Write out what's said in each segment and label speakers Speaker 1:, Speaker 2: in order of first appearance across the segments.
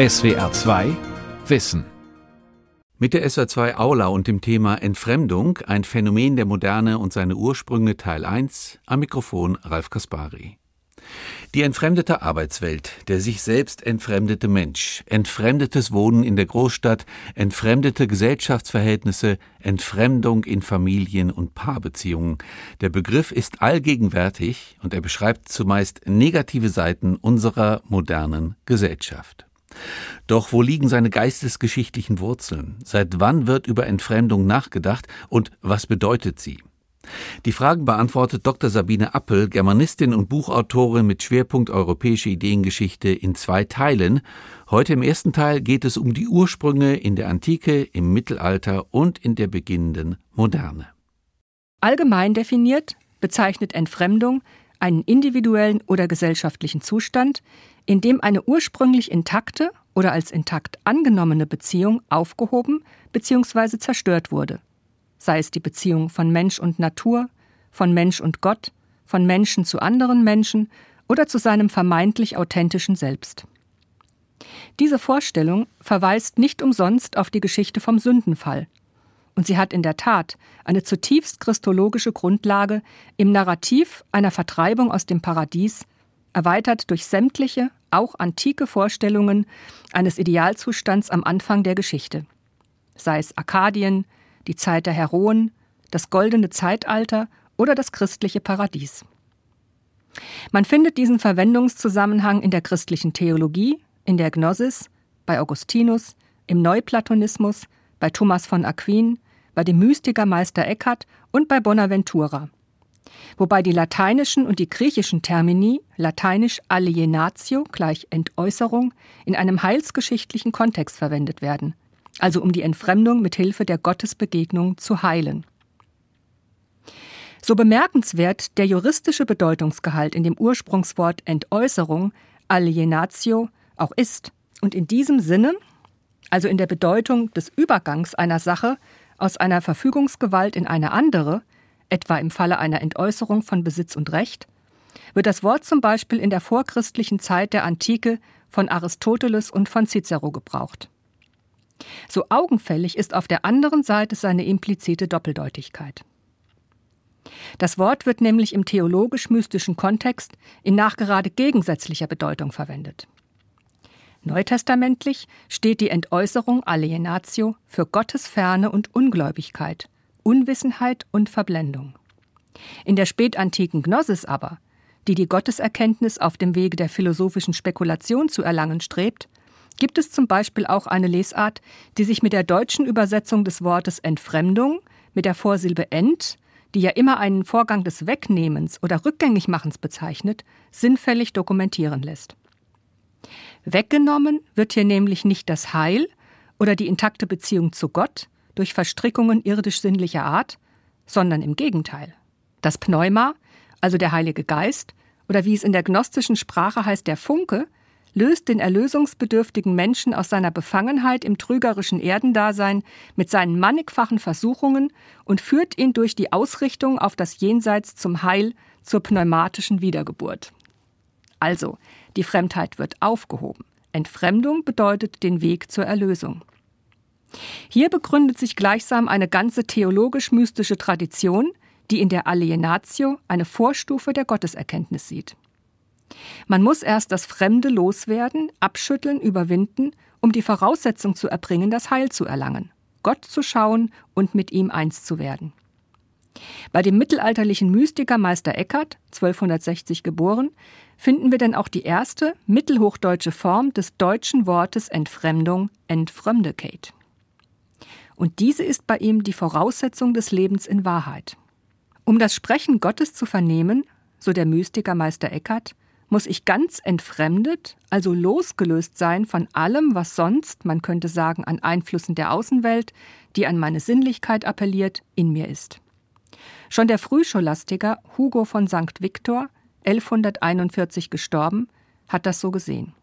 Speaker 1: SWR 2 Wissen. Mit der SWR 2 Aula und dem Thema Entfremdung, ein Phänomen der Moderne und seine Ursprünge Teil 1, am Mikrofon Ralf Kaspari. Die entfremdete Arbeitswelt, der sich selbst entfremdete Mensch, entfremdetes Wohnen in der Großstadt, entfremdete Gesellschaftsverhältnisse, Entfremdung in Familien und Paarbeziehungen. Der Begriff ist allgegenwärtig und er beschreibt zumeist negative Seiten unserer modernen Gesellschaft. Doch wo liegen seine geistesgeschichtlichen Wurzeln? Seit wann wird über Entfremdung nachgedacht und was bedeutet sie? Die Fragen beantwortet Dr. Sabine Appel, Germanistin und Buchautorin mit Schwerpunkt Europäische Ideengeschichte in zwei Teilen. Heute im ersten Teil geht es um die Ursprünge in der Antike, im Mittelalter und in der beginnenden Moderne.
Speaker 2: Allgemein definiert bezeichnet Entfremdung einen individuellen oder gesellschaftlichen Zustand, in dem eine ursprünglich intakte oder als intakt angenommene Beziehung aufgehoben bzw. zerstört wurde, sei es die Beziehung von Mensch und Natur, von Mensch und Gott, von Menschen zu anderen Menschen oder zu seinem vermeintlich authentischen Selbst. Diese Vorstellung verweist nicht umsonst auf die Geschichte vom Sündenfall, und sie hat in der Tat eine zutiefst christologische Grundlage im Narrativ einer Vertreibung aus dem Paradies, erweitert durch sämtliche, auch antike Vorstellungen eines Idealzustands am Anfang der Geschichte. Sei es Arkadien, die Zeit der Heroen, das goldene Zeitalter oder das christliche Paradies. Man findet diesen Verwendungszusammenhang in der christlichen Theologie, in der Gnosis, bei Augustinus, im Neuplatonismus, bei Thomas von Aquin, bei dem Mystiker Meister Eckhart und bei Bonaventura. Wobei die lateinischen und die griechischen Termini, lateinisch alienatio gleich Entäußerung, in einem heilsgeschichtlichen Kontext verwendet werden, also um die Entfremdung mit Hilfe der Gottesbegegnung zu heilen. So bemerkenswert der juristische Bedeutungsgehalt in dem Ursprungswort Entäußerung, alienatio, auch ist, und in diesem Sinne, also in der Bedeutung des Übergangs einer Sache aus einer Verfügungsgewalt in eine andere, etwa im Falle einer Entäußerung von Besitz und Recht, wird das Wort zum Beispiel in der vorchristlichen Zeit der Antike von Aristoteles und von Cicero gebraucht. So augenfällig ist auf der anderen Seite seine implizite Doppeldeutigkeit. Das Wort wird nämlich im theologisch-mystischen Kontext in nachgerade gegensätzlicher Bedeutung verwendet. Neutestamentlich steht die Entäußerung Alienatio für Gottesferne und Ungläubigkeit, Unwissenheit und Verblendung. In der spätantiken Gnosis aber, die die Gotteserkenntnis auf dem Wege der philosophischen Spekulation zu erlangen strebt, gibt es zum Beispiel auch eine Lesart, die sich mit der deutschen Übersetzung des Wortes Entfremdung mit der Vorsilbe ent, die ja immer einen Vorgang des Wegnehmens oder Rückgängigmachens bezeichnet, sinnfällig dokumentieren lässt. Weggenommen wird hier nämlich nicht das Heil oder die intakte Beziehung zu Gott durch Verstrickungen irdisch-sinnlicher Art, sondern im Gegenteil. Das Pneuma, also der Heilige Geist, oder wie es in der gnostischen Sprache heißt, der Funke, löst den erlösungsbedürftigen Menschen aus seiner Befangenheit im trügerischen Erdendasein mit seinen mannigfachen Versuchungen und führt ihn durch die Ausrichtung auf das Jenseits zum Heil, zur pneumatischen Wiedergeburt. Also, die Fremdheit wird aufgehoben. Entfremdung bedeutet den Weg zur Erlösung. Hier begründet sich gleichsam eine ganze theologisch-mystische Tradition, die in der Alienatio eine Vorstufe der Gotteserkenntnis sieht. Man muss erst das Fremde loswerden, abschütteln, überwinden, um die Voraussetzung zu erbringen, das Heil zu erlangen, Gott zu schauen und mit ihm eins zu werden. Bei dem mittelalterlichen Mystiker Meister Eckhart, 1260 geboren, finden wir denn auch die erste mittelhochdeutsche Form des deutschen Wortes Entfremdung, Entfremdecate. Und diese ist bei ihm die Voraussetzung des Lebens in Wahrheit. Um das Sprechen Gottes zu vernehmen, so der Mystiker Meister Eckhart, muss ich ganz entfremdet, also losgelöst sein von allem, was sonst, man könnte sagen, an Einflüssen der Außenwelt, die an meine Sinnlichkeit appelliert, in mir ist. Schon der Frühscholastiker Hugo von St. Victor, 1141 gestorben, hat das so gesehen.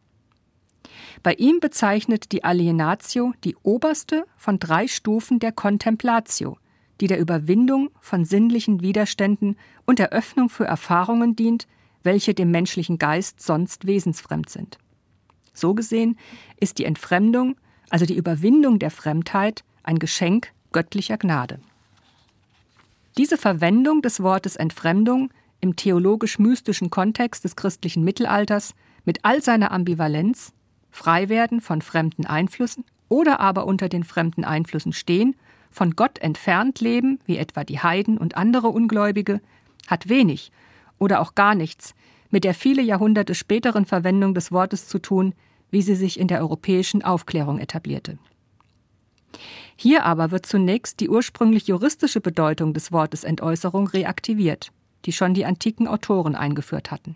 Speaker 2: Bei ihm bezeichnet die Alienatio die oberste von drei Stufen der Contemplatio, die der Überwindung von sinnlichen Widerständen und der Öffnung für Erfahrungen dient, welche dem menschlichen Geist sonst wesensfremd sind. So gesehen ist die Entfremdung, also die Überwindung der Fremdheit, ein Geschenk göttlicher Gnade. Diese Verwendung des Wortes Entfremdung im theologisch-mystischen Kontext des christlichen Mittelalters mit all seiner Ambivalenz, Freiwerden von fremden Einflüssen oder aber unter den fremden Einflüssen stehen, von Gott entfernt leben, wie etwa die Heiden und andere Ungläubige, hat wenig oder auch gar nichts mit der viele Jahrhunderte späteren Verwendung des Wortes zu tun, wie sie sich in der europäischen Aufklärung etablierte. Hier aber wird zunächst die ursprünglich juristische Bedeutung des Wortes Entäußerung reaktiviert, die schon die antiken Autoren eingeführt hatten.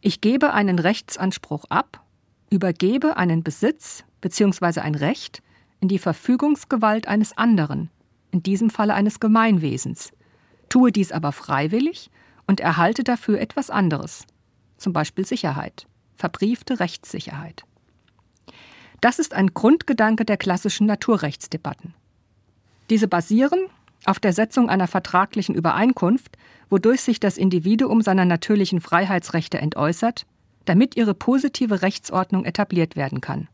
Speaker 2: Ich gebe einen Rechtsanspruch ab, übergebe einen Besitz bzw. ein Recht in die Verfügungsgewalt eines anderen, in diesem Falle eines Gemeinwesens, tue dies aber freiwillig und erhalte dafür etwas anderes, zum Beispiel Sicherheit, verbriefte Rechtssicherheit. Das ist ein Grundgedanke der klassischen Naturrechtsdebatten. Diese basieren auf der Setzung einer vertraglichen Übereinkunft, wodurch sich das Individuum seiner natürlichen Freiheitsrechte entäußert, damit ihre positive Rechtsordnung etabliert werden kann,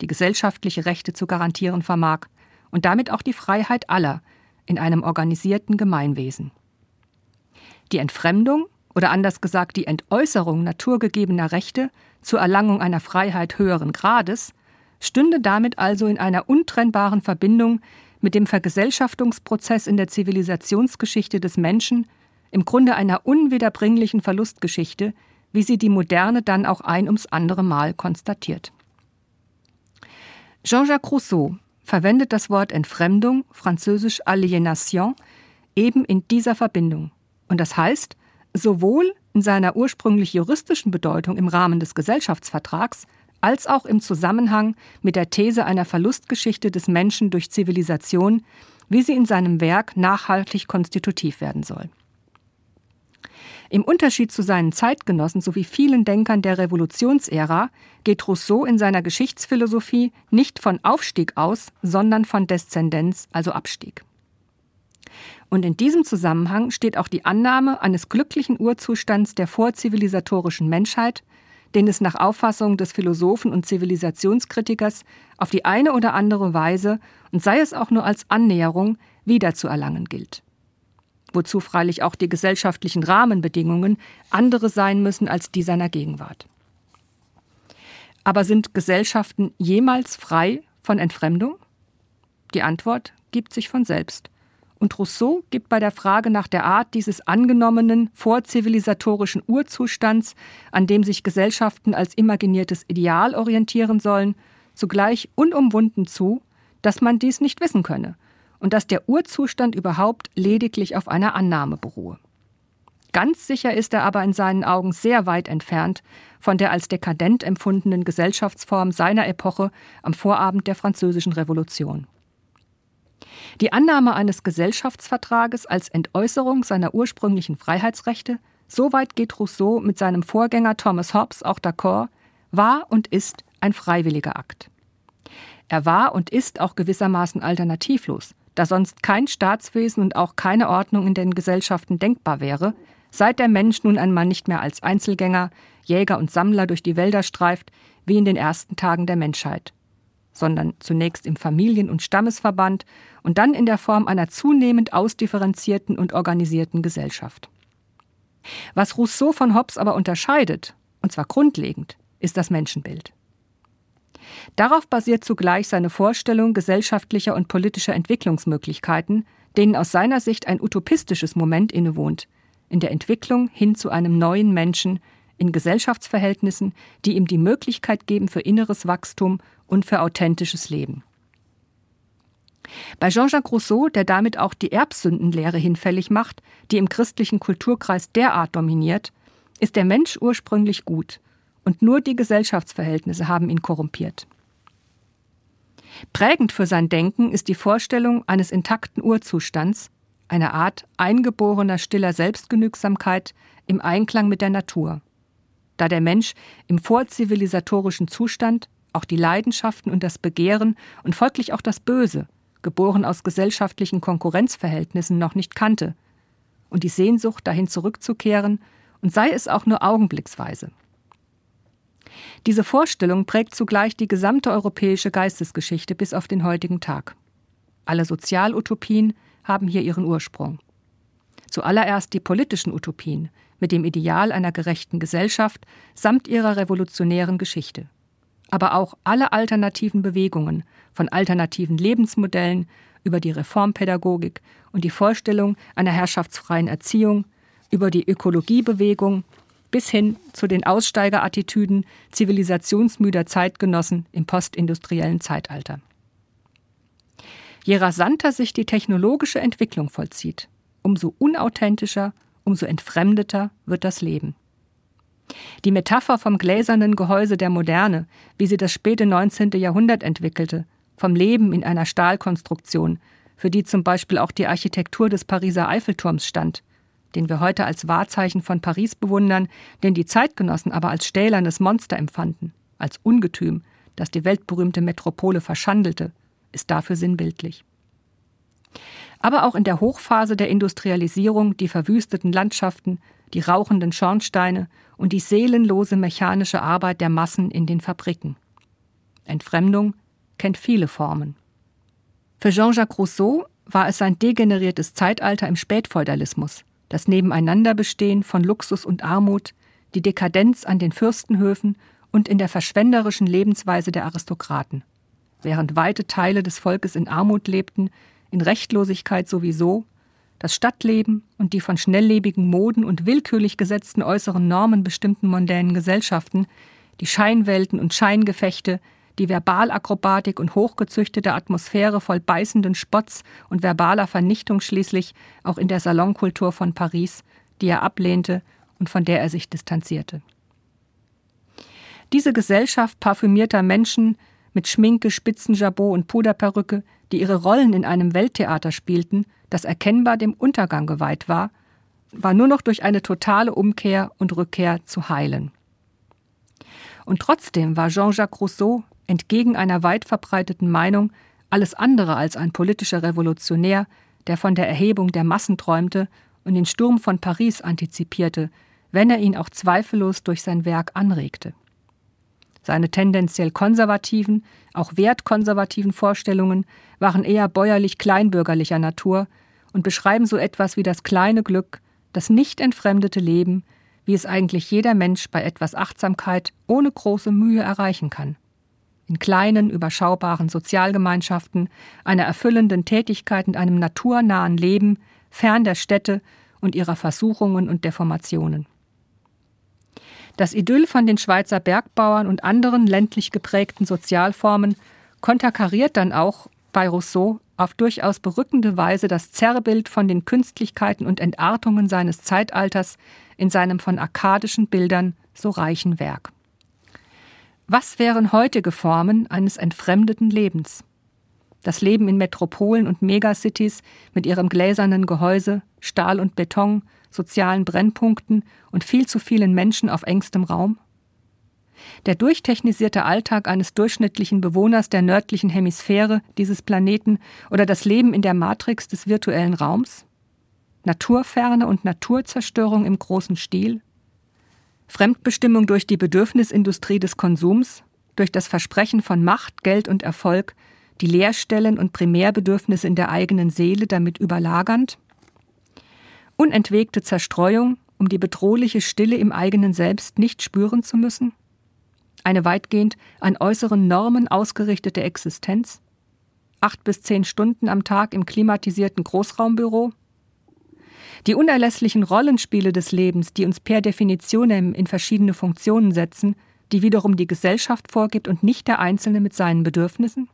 Speaker 2: die gesellschaftliche Rechte zu garantieren vermag und damit auch die Freiheit aller in einem organisierten Gemeinwesen. Die Entfremdung oder anders gesagt die Entäußerung naturgegebener Rechte zur Erlangung einer Freiheit höheren Grades stünde damit also in einer untrennbaren Verbindung mit dem Vergesellschaftungsprozess in der Zivilisationsgeschichte des Menschen, im Grunde einer unwiederbringlichen Verlustgeschichte, wie sie die Moderne dann auch ein ums andere Mal konstatiert. Jean-Jacques Rousseau verwendet das Wort Entfremdung, französisch Aliénation, eben in dieser Verbindung. Und das heißt, sowohl in seiner ursprünglich juristischen Bedeutung im Rahmen des Gesellschaftsvertrags als auch im Zusammenhang mit der These einer Verlustgeschichte des Menschen durch Zivilisation, wie sie in seinem Werk nachhaltig konstitutiv werden soll. Im Unterschied zu seinen Zeitgenossen sowie vielen Denkern der Revolutionsära geht Rousseau in seiner Geschichtsphilosophie nicht von Aufstieg aus, sondern von Deszendenz, also Abstieg. Und in diesem Zusammenhang steht auch die Annahme eines glücklichen Urzustands der vorzivilisatorischen Menschheit, den es nach Auffassung des Philosophen und Zivilisationskritikers auf die eine oder andere Weise und sei es auch nur als Annäherung wiederzuerlangen gilt wozu freilich auch die gesellschaftlichen Rahmenbedingungen andere sein müssen als die seiner Gegenwart. Aber sind Gesellschaften jemals frei von Entfremdung? Die Antwort gibt sich von selbst. Und Rousseau gibt bei der Frage nach der Art dieses angenommenen vorzivilisatorischen Urzustands, an dem sich Gesellschaften als imaginiertes Ideal orientieren sollen, zugleich unumwunden zu, dass man dies nicht wissen könne und dass der Urzustand überhaupt lediglich auf einer Annahme beruhe. Ganz sicher ist er aber in seinen Augen sehr weit entfernt von der als dekadent empfundenen Gesellschaftsform seiner Epoche am Vorabend der Französischen Revolution. Die Annahme eines Gesellschaftsvertrages als Entäußerung seiner ursprünglichen Freiheitsrechte, so weit geht Rousseau mit seinem Vorgänger Thomas Hobbes auch d'accord, war und ist ein freiwilliger Akt. Er war und ist auch gewissermaßen alternativlos, da sonst kein Staatswesen und auch keine Ordnung in den Gesellschaften denkbar wäre, seit der Mensch nun einmal nicht mehr als Einzelgänger, Jäger und Sammler durch die Wälder streift, wie in den ersten Tagen der Menschheit, sondern zunächst im Familien- und Stammesverband und dann in der Form einer zunehmend ausdifferenzierten und organisierten Gesellschaft. Was Rousseau von Hobbes aber unterscheidet, und zwar grundlegend, ist das Menschenbild. Darauf basiert zugleich seine Vorstellung gesellschaftlicher und politischer Entwicklungsmöglichkeiten, denen aus seiner Sicht ein utopistisches Moment innewohnt, in der Entwicklung hin zu einem neuen Menschen, in Gesellschaftsverhältnissen, die ihm die Möglichkeit geben für inneres Wachstum und für authentisches Leben. Bei Jean-Jacques Rousseau, der damit auch die Erbsündenlehre hinfällig macht, die im christlichen Kulturkreis derart dominiert, ist der Mensch ursprünglich gut und nur die Gesellschaftsverhältnisse haben ihn korrumpiert. Prägend für sein Denken ist die Vorstellung eines intakten Urzustands, einer Art eingeborener stiller Selbstgenügsamkeit im Einklang mit der Natur. Da der Mensch im vorzivilisatorischen Zustand auch die Leidenschaften und das Begehren und folglich auch das Böse, geboren aus gesellschaftlichen Konkurrenzverhältnissen, noch nicht kannte, und die Sehnsucht dahin zurückzukehren, und sei es auch nur augenblicksweise. Diese Vorstellung prägt zugleich die gesamte europäische Geistesgeschichte bis auf den heutigen Tag. Alle Sozialutopien haben hier ihren Ursprung. Zuallererst die politischen Utopien mit dem Ideal einer gerechten Gesellschaft samt ihrer revolutionären Geschichte. Aber auch alle alternativen Bewegungen, von alternativen Lebensmodellen über die Reformpädagogik und die Vorstellung einer herrschaftsfreien Erziehung, über die Ökologiebewegung bis hin zu den Aussteigerattitüden zivilisationsmüder Zeitgenossen im postindustriellen Zeitalter. Je rasanter sich die technologische Entwicklung vollzieht, umso unauthentischer, umso entfremdeter wird das Leben. Die Metapher vom gläsernen Gehäuse der Moderne, wie sie das späte 19. Jahrhundert entwickelte, vom Leben in einer Stahlkonstruktion, für die zum Beispiel auch die Architektur des Pariser Eiffelturms stand, den wir heute als Wahrzeichen von Paris bewundern, den die Zeitgenossen aber als stählernes Monster empfanden, als Ungetüm, das die weltberühmte Metropole verschandelte, ist dafür sinnbildlich aber auch in der Hochphase der Industrialisierung die verwüsteten Landschaften, die rauchenden Schornsteine und die seelenlose mechanische Arbeit der Massen in den Fabriken. Entfremdung kennt viele Formen. Für Jean-Jacques Rousseau war es ein degeneriertes Zeitalter im Spätfeudalismus, das Nebeneinanderbestehen von Luxus und Armut, die Dekadenz an den Fürstenhöfen und in der verschwenderischen Lebensweise der Aristokraten. Während weite Teile des Volkes in Armut lebten, in Rechtlosigkeit sowieso, das Stadtleben und die von schnelllebigen Moden und willkürlich gesetzten äußeren Normen bestimmten mondänen Gesellschaften, die Scheinwelten und Scheingefechte, die Verbalakrobatik und hochgezüchtete Atmosphäre voll beißenden Spotts und verbaler Vernichtung schließlich auch in der Salonkultur von Paris, die er ablehnte und von der er sich distanzierte. Diese Gesellschaft parfümierter Menschen mit Schminke, Spitzenjabot und Puderperücke, die ihre Rollen in einem Welttheater spielten, das erkennbar dem Untergang geweiht war, war nur noch durch eine totale Umkehr und Rückkehr zu heilen. Und trotzdem war Jean-Jacques Rousseau, entgegen einer weit verbreiteten Meinung, alles andere als ein politischer Revolutionär, der von der Erhebung der Massen träumte und den Sturm von Paris antizipierte, wenn er ihn auch zweifellos durch sein Werk anregte. Seine tendenziell konservativen, auch wertkonservativen Vorstellungen waren eher bäuerlich kleinbürgerlicher Natur und beschreiben so etwas wie das kleine Glück, das nicht entfremdete Leben, wie es eigentlich jeder Mensch bei etwas Achtsamkeit ohne große Mühe erreichen kann. In kleinen, überschaubaren Sozialgemeinschaften, einer erfüllenden Tätigkeit und einem naturnahen Leben, fern der Städte und ihrer Versuchungen und Deformationen. Das Idyll von den Schweizer Bergbauern und anderen ländlich geprägten Sozialformen konterkariert dann auch bei Rousseau auf durchaus berückende Weise das Zerrbild von den Künstlichkeiten und Entartungen seines Zeitalters in seinem von arkadischen Bildern so reichen Werk. Was wären heutige Formen eines entfremdeten Lebens? Das Leben in Metropolen und Megacities mit ihrem gläsernen Gehäuse, Stahl und Beton, sozialen Brennpunkten und viel zu vielen Menschen auf engstem Raum? Der durchtechnisierte Alltag eines durchschnittlichen Bewohners der nördlichen Hemisphäre dieses Planeten oder das Leben in der Matrix des virtuellen Raums? Naturferne und Naturzerstörung im großen Stil? Fremdbestimmung durch die Bedürfnisindustrie des Konsums, durch das Versprechen von Macht, Geld und Erfolg, die Leerstellen und Primärbedürfnisse in der eigenen Seele damit überlagernd? Unentwegte Zerstreuung, um die bedrohliche Stille im eigenen Selbst nicht spüren zu müssen? Eine weitgehend an äußeren Normen ausgerichtete Existenz? Acht bis zehn Stunden am Tag im klimatisierten Großraumbüro? Die unerlässlichen Rollenspiele des Lebens, die uns per Definition in verschiedene Funktionen setzen, die wiederum die Gesellschaft vorgibt und nicht der Einzelne mit seinen Bedürfnissen?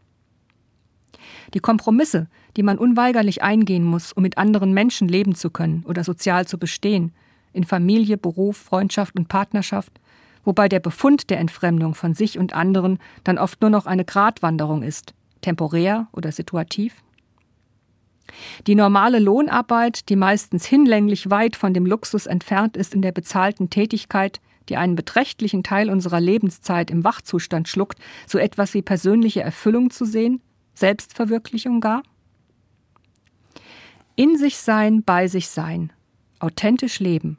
Speaker 2: Die Kompromisse, die man unweigerlich eingehen muss, um mit anderen Menschen leben zu können oder sozial zu bestehen, in Familie, Beruf, Freundschaft und Partnerschaft, wobei der Befund der Entfremdung von sich und anderen dann oft nur noch eine Gratwanderung ist, temporär oder situativ? Die normale Lohnarbeit, die meistens hinlänglich weit von dem Luxus entfernt ist in der bezahlten Tätigkeit, die einen beträchtlichen Teil unserer Lebenszeit im Wachzustand schluckt, so etwas wie persönliche Erfüllung zu sehen, Selbstverwirklichung gar? In sich sein, bei sich sein, authentisch leben,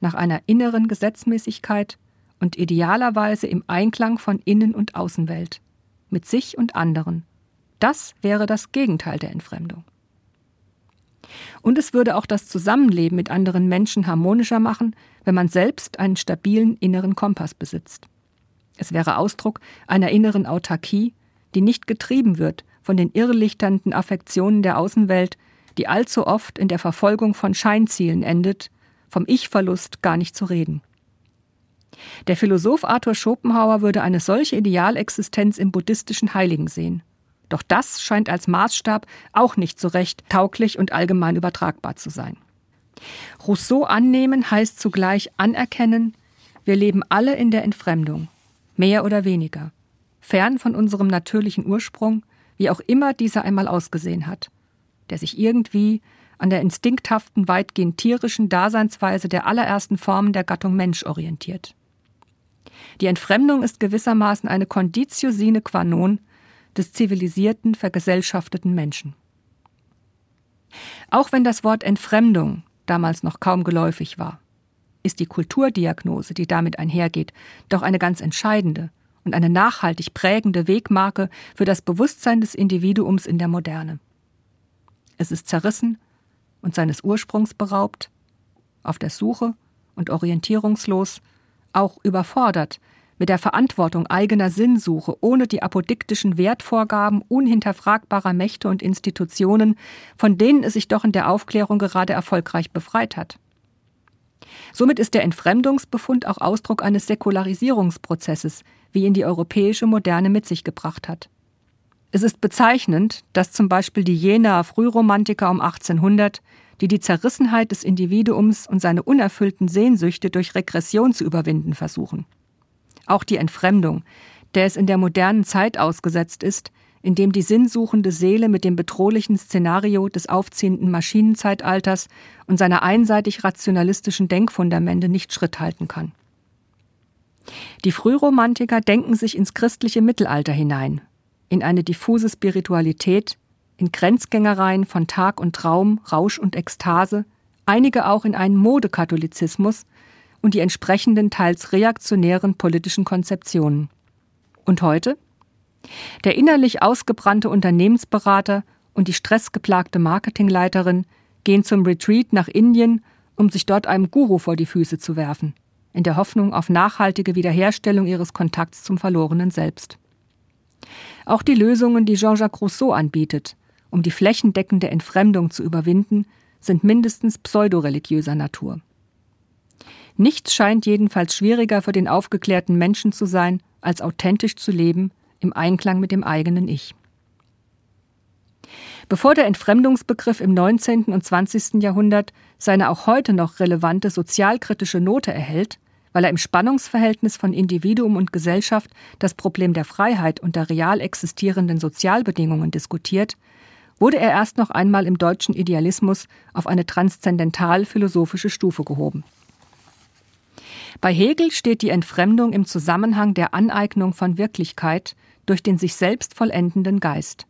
Speaker 2: nach einer inneren Gesetzmäßigkeit und idealerweise im Einklang von Innen- und Außenwelt, mit sich und anderen. Das wäre das Gegenteil der Entfremdung. Und es würde auch das Zusammenleben mit anderen Menschen harmonischer machen, wenn man selbst einen stabilen inneren Kompass besitzt. Es wäre Ausdruck einer inneren Autarkie, die nicht getrieben wird von den irrlichternden Affektionen der Außenwelt, die allzu oft in der Verfolgung von Scheinzielen endet, vom Ich-Verlust gar nicht zu reden. Der Philosoph Arthur Schopenhauer würde eine solche Idealexistenz im buddhistischen Heiligen sehen. Doch das scheint als Maßstab auch nicht so recht tauglich und allgemein übertragbar zu sein. Rousseau annehmen heißt zugleich anerkennen, wir leben alle in der Entfremdung, mehr oder weniger, fern von unserem natürlichen Ursprung, wie auch immer dieser einmal ausgesehen hat, der sich irgendwie an der instinkthaften, weitgehend tierischen Daseinsweise der allerersten Formen der Gattung Mensch orientiert. Die Entfremdung ist gewissermaßen eine Conditio sine qua non des zivilisierten, vergesellschafteten Menschen. Auch wenn das Wort Entfremdung damals noch kaum geläufig war, ist die Kulturdiagnose, die damit einhergeht, doch eine ganz entscheidende und eine nachhaltig prägende Wegmarke für das Bewusstsein des Individuums in der Moderne. Es ist zerrissen und seines Ursprungs beraubt, auf der Suche und orientierungslos, auch überfordert mit der Verantwortung eigener Sinnsuche ohne die apodiktischen Wertvorgaben unhinterfragbarer Mächte und Institutionen, von denen es sich doch in der Aufklärung gerade erfolgreich befreit hat. Somit ist der Entfremdungsbefund auch Ausdruck eines Säkularisierungsprozesses, wie ihn die europäische Moderne mit sich gebracht hat. Es ist bezeichnend, dass zum Beispiel die Jenaer Frühromantiker um 1800, die die Zerrissenheit des Individuums und seine unerfüllten Sehnsüchte durch Regression zu überwinden versuchen. Auch die Entfremdung, der es in der modernen Zeit ausgesetzt ist, in dem die sinnsuchende Seele mit dem bedrohlichen Szenario des aufziehenden Maschinenzeitalters und seiner einseitig rationalistischen Denkfundamente nicht Schritt halten kann. Die Frühromantiker denken sich ins christliche Mittelalter hinein, in eine diffuse Spiritualität, in Grenzgängereien von Tag und Traum, Rausch und Ekstase, einige auch in einen Modekatholizismus und die entsprechenden teils reaktionären politischen Konzeptionen. Und heute? Der innerlich ausgebrannte Unternehmensberater und die stressgeplagte Marketingleiterin gehen zum Retreat nach Indien, um sich dort einem Guru vor die Füße zu werfen, in der Hoffnung auf nachhaltige Wiederherstellung ihres Kontakts zum verlorenen Selbst. Auch die Lösungen, die Jean-Jacques Rousseau anbietet, um die flächendeckende Entfremdung zu überwinden, sind mindestens pseudoreligiöser Natur. Nichts scheint jedenfalls schwieriger für den aufgeklärten Menschen zu sein, als authentisch zu leben, im Einklang mit dem eigenen Ich. Bevor der Entfremdungsbegriff im 19. und 20. Jahrhundert seine auch heute noch relevante sozialkritische Note erhält, weil er im Spannungsverhältnis von Individuum und Gesellschaft das Problem der Freiheit und der real existierenden Sozialbedingungen diskutiert, wurde er erst noch einmal im deutschen Idealismus auf eine transzendental philosophische Stufe gehoben. Bei Hegel steht die Entfremdung im Zusammenhang der Aneignung von Wirklichkeit durch den sich selbst vollendenden Geist,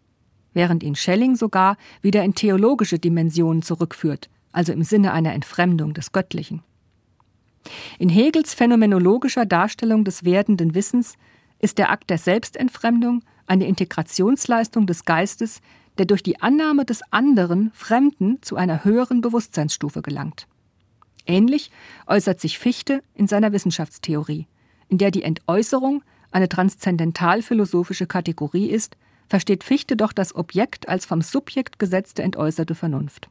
Speaker 2: während ihn Schelling sogar wieder in theologische Dimensionen zurückführt, also im Sinne einer Entfremdung des Göttlichen. In Hegels phänomenologischer Darstellung des werdenden Wissens ist der Akt der Selbstentfremdung eine Integrationsleistung des Geistes, der durch die Annahme des anderen Fremden zu einer höheren Bewusstseinsstufe gelangt. Ähnlich äußert sich Fichte in seiner Wissenschaftstheorie, in der die Entäußerung eine transzendentalphilosophische Kategorie ist, versteht Fichte doch das Objekt als vom Subjekt gesetzte entäußerte Vernunft.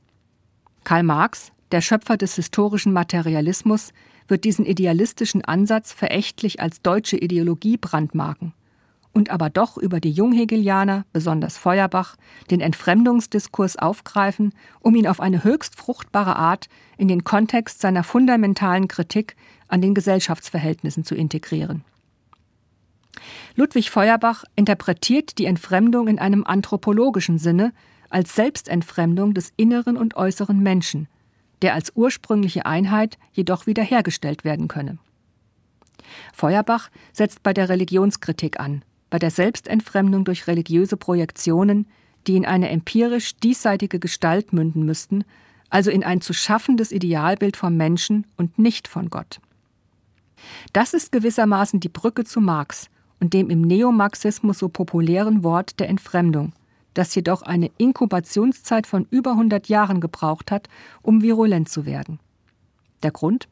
Speaker 2: Karl Marx, der Schöpfer des historischen Materialismus, wird diesen idealistischen Ansatz verächtlich als deutsche Ideologie brandmarken und aber doch über die Junghegelianer, besonders Feuerbach, den Entfremdungsdiskurs aufgreifen, um ihn auf eine höchst fruchtbare Art in den Kontext seiner fundamentalen Kritik an den Gesellschaftsverhältnissen zu integrieren. Ludwig Feuerbach interpretiert die Entfremdung in einem anthropologischen Sinne als Selbstentfremdung des inneren und äußeren Menschen, der als ursprüngliche Einheit jedoch wiederhergestellt werden könne. Feuerbach setzt bei der Religionskritik an, bei der Selbstentfremdung durch religiöse Projektionen, die in eine empirisch diesseitige Gestalt münden müssten, also in ein zu schaffendes Idealbild vom Menschen und nicht von Gott. Das ist gewissermaßen die Brücke zu Marx und dem im Neomarxismus so populären Wort der Entfremdung, das jedoch eine Inkubationszeit von über 100 Jahren gebraucht hat, um virulent zu werden. Der Grund?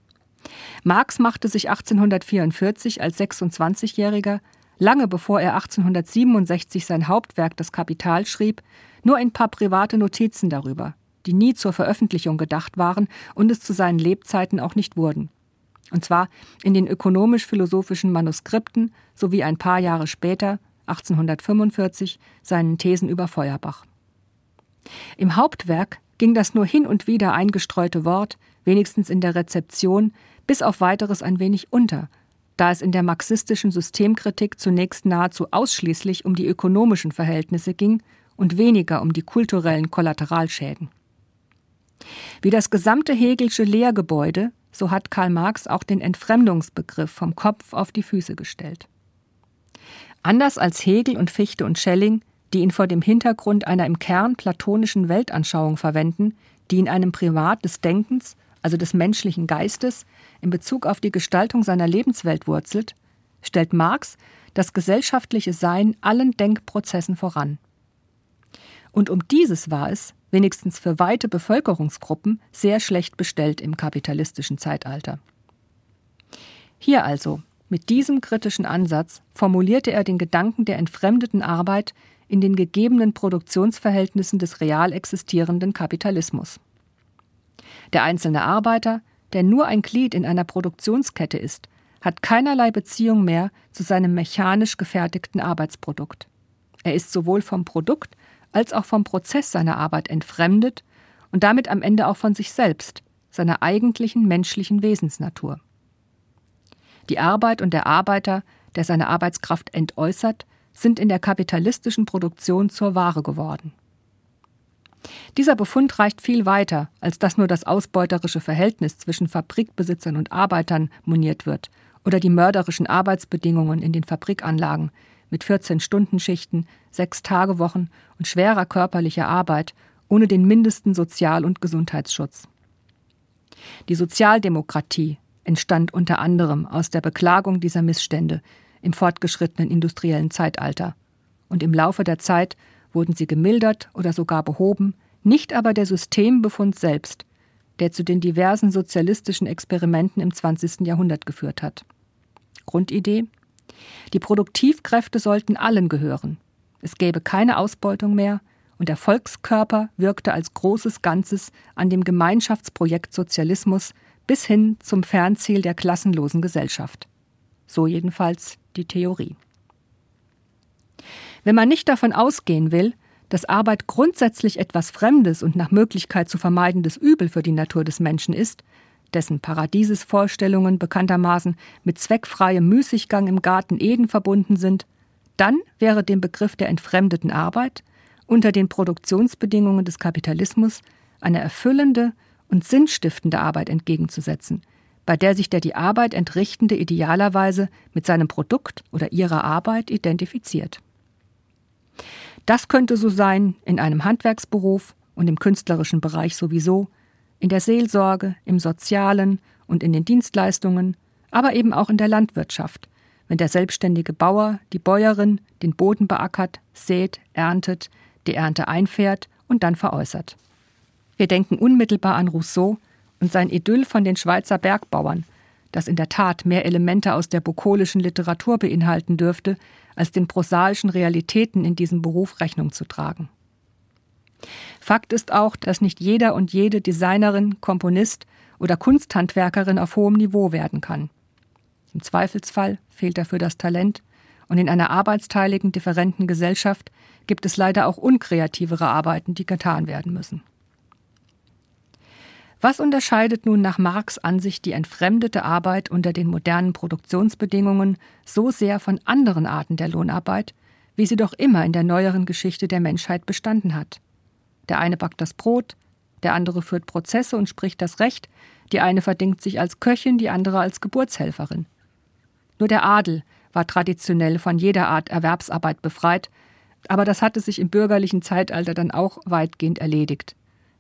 Speaker 2: Marx machte sich 1844 als 26-Jähriger, lange bevor er 1867 sein Hauptwerk Das Kapital schrieb, nur ein paar private Notizen darüber, die nie zur Veröffentlichung gedacht waren und es zu seinen Lebzeiten auch nicht wurden. Und zwar in den ökonomisch-philosophischen Manuskripten sowie ein paar Jahre später, 1845, seinen Thesen über Feuerbach. Im Hauptwerk ging das nur hin und wieder eingestreute Wort, wenigstens in der Rezeption, bis auf weiteres ein wenig unter, da es in der marxistischen Systemkritik zunächst nahezu ausschließlich um die ökonomischen Verhältnisse ging und weniger um die kulturellen Kollateralschäden. Wie das gesamte Hegelsche Lehrgebäude, so hat Karl Marx auch den Entfremdungsbegriff vom Kopf auf die Füße gestellt. Anders als Hegel und Fichte und Schelling, die ihn vor dem Hintergrund einer im Kern platonischen Weltanschauung verwenden, die in einem Privat des Denkens, also des menschlichen Geistes, in Bezug auf die Gestaltung seiner Lebenswelt wurzelt, stellt Marx das gesellschaftliche Sein allen Denkprozessen voran. Und um dieses war es, wenigstens für weite Bevölkerungsgruppen, sehr schlecht bestellt im kapitalistischen Zeitalter. Hier also, mit diesem kritischen Ansatz, formulierte er den Gedanken der entfremdeten Arbeit in den gegebenen Produktionsverhältnissen des real existierenden Kapitalismus. Der einzelne Arbeiter, der nur ein Glied in einer Produktionskette ist, hat keinerlei Beziehung mehr zu seinem mechanisch gefertigten Arbeitsprodukt. Er ist sowohl vom Produkt als auch vom Prozess seiner Arbeit entfremdet und damit am Ende auch von sich selbst, seiner eigentlichen menschlichen Wesensnatur. Die Arbeit und der Arbeiter, der seine Arbeitskraft entäußert, sind in der kapitalistischen Produktion zur Ware geworden. Dieser Befund reicht viel weiter, als dass nur das ausbeuterische Verhältnis zwischen Fabrikbesitzern und Arbeitern moniert wird oder die mörderischen Arbeitsbedingungen in den Fabrikanlagen mit 14-Stunden-Schichten, Sechs-Tage-Wochen und schwerer körperlicher Arbeit ohne den mindesten Sozial- und Gesundheitsschutz. Die Sozialdemokratie entstand unter anderem aus der Beklagung dieser Missstände im fortgeschrittenen industriellen Zeitalter. Und im Laufe der Zeit wurden sie gemildert oder sogar behoben, nicht aber der Systembefund selbst, der zu den diversen sozialistischen Experimenten im 20. Jahrhundert geführt hat. Grundidee die Produktivkräfte sollten allen gehören. Es gäbe keine Ausbeutung mehr und der Volkskörper wirkte als großes Ganzes an dem Gemeinschaftsprojekt Sozialismus bis hin zum Fernziel der klassenlosen Gesellschaft. So jedenfalls die Theorie. Wenn man nicht davon ausgehen will, dass Arbeit grundsätzlich etwas Fremdes und nach Möglichkeit zu vermeidendes Übel für die Natur des Menschen ist, dessen Paradiesesvorstellungen bekanntermaßen mit zweckfreiem Müßiggang im Garten Eden verbunden sind, dann wäre dem Begriff der entfremdeten Arbeit unter den Produktionsbedingungen des Kapitalismus eine erfüllende und sinnstiftende Arbeit entgegenzusetzen, bei der sich der die Arbeit entrichtende idealerweise mit seinem Produkt oder ihrer Arbeit identifiziert. Das könnte so sein in einem Handwerksberuf und im künstlerischen Bereich sowieso, in der Seelsorge, im Sozialen und in den Dienstleistungen, aber eben auch in der Landwirtschaft, wenn der selbstständige Bauer, die Bäuerin den Boden beackert, sät, erntet, die Ernte einfährt und dann veräußert. Wir denken unmittelbar an Rousseau und sein Idyll von den Schweizer Bergbauern, das in der Tat mehr Elemente aus der bukolischen Literatur beinhalten dürfte, als den prosaischen Realitäten in diesem Beruf Rechnung zu tragen. Fakt ist auch, dass nicht jeder und jede Designerin, Komponist oder Kunsthandwerkerin auf hohem Niveau werden kann. Im Zweifelsfall fehlt dafür das Talent, und in einer arbeitsteiligen, differenten Gesellschaft gibt es leider auch unkreativere Arbeiten, die getan werden müssen. Was unterscheidet nun nach Marx Ansicht die entfremdete Arbeit unter den modernen Produktionsbedingungen so sehr von anderen Arten der Lohnarbeit, wie sie doch immer in der neueren Geschichte der Menschheit bestanden hat? Der eine backt das Brot, der andere führt Prozesse und spricht das Recht, die eine verdingt sich als Köchin, die andere als Geburtshelferin. Nur der Adel war traditionell von jeder Art Erwerbsarbeit befreit, aber das hatte sich im bürgerlichen Zeitalter dann auch weitgehend erledigt,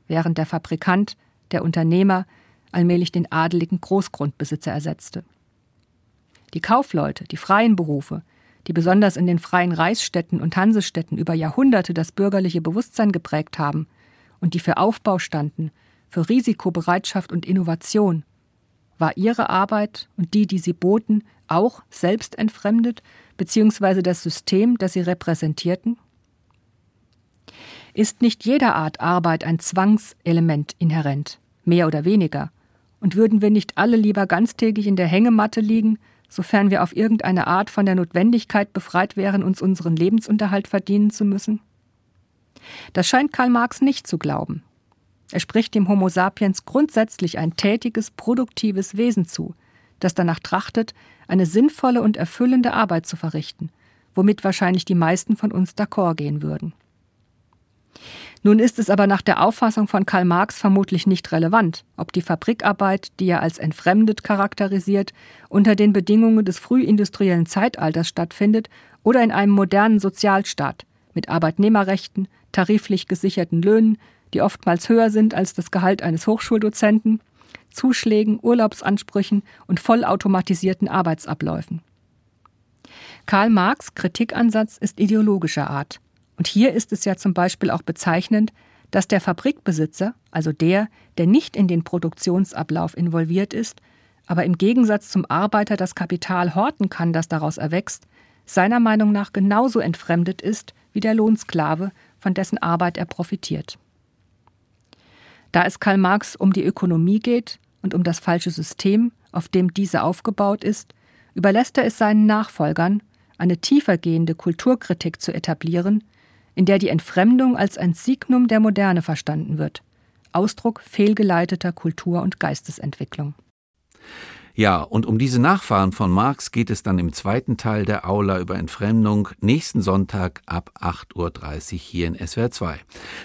Speaker 2: während der Fabrikant, der Unternehmer, allmählich den adeligen Großgrundbesitzer ersetzte. Die Kaufleute, die freien Berufe, die besonders in den freien Reichsstädten und Hansestädten über Jahrhunderte das bürgerliche Bewusstsein geprägt haben und die für Aufbau standen, für Risikobereitschaft und Innovation. War ihre Arbeit und die, die sie boten, auch selbst entfremdet, beziehungsweise das System, das sie repräsentierten? Ist nicht jeder Art Arbeit ein Zwangselement inhärent, mehr oder weniger? Und würden wir nicht alle lieber ganztägig in der Hängematte liegen, sofern wir auf irgendeine Art von der Notwendigkeit befreit wären, uns unseren Lebensunterhalt verdienen zu müssen? Das scheint Karl Marx nicht zu glauben. Er spricht dem Homo sapiens grundsätzlich ein tätiges, produktives Wesen zu, das danach trachtet, eine sinnvolle und erfüllende Arbeit zu verrichten, womit wahrscheinlich die meisten von uns d'accord gehen würden. Nun ist es aber nach der Auffassung von Karl Marx vermutlich nicht relevant, ob die Fabrikarbeit, die er als entfremdet charakterisiert, unter den Bedingungen des frühindustriellen Zeitalters stattfindet oder in einem modernen Sozialstaat mit Arbeitnehmerrechten, tariflich gesicherten Löhnen, die oftmals höher sind als das Gehalt eines Hochschuldozenten, Zuschlägen, Urlaubsansprüchen und vollautomatisierten Arbeitsabläufen. Karl Marx Kritikansatz ist ideologischer Art. Und hier ist es ja zum Beispiel auch bezeichnend, dass der Fabrikbesitzer, also der, der nicht in den Produktionsablauf involviert ist, aber im Gegensatz zum Arbeiter das Kapital horten kann, das daraus erwächst, seiner Meinung nach genauso entfremdet ist wie der Lohnsklave, von dessen Arbeit er profitiert. Da es Karl Marx um die Ökonomie geht und um das falsche System, auf dem diese aufgebaut ist, überlässt er es seinen Nachfolgern, eine tiefergehende Kulturkritik zu etablieren, in der die Entfremdung als ein Signum der Moderne verstanden wird, Ausdruck fehlgeleiteter Kultur- und Geistesentwicklung.
Speaker 1: Ja, und um diese Nachfahren von Marx geht es dann im zweiten Teil der Aula über Entfremdung nächsten Sonntag ab 8.30 Uhr hier in SWR 2.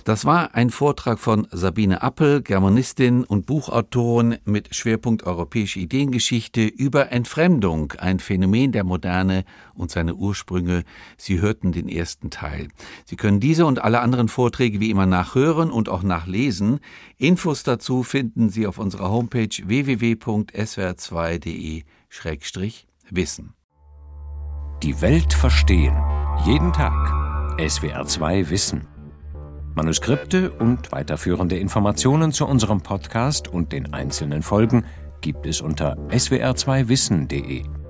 Speaker 1: Das war ein Vortrag von Sabine Appel, Germanistin und Buchautorin mit Schwerpunkt europäische Ideengeschichte über Entfremdung, ein Phänomen der Moderne und seine Ursprünge. Sie hörten den ersten Teil. Sie können diese und alle anderen Vorträge wie immer nachhören und auch nachlesen. Infos dazu finden Sie auf unserer Homepage www.swr2.de-wissen.
Speaker 3: Die Welt verstehen. Jeden Tag. SWR2 Wissen. Manuskripte und weiterführende Informationen zu unserem Podcast und den einzelnen Folgen gibt es unter swr2wissen.de.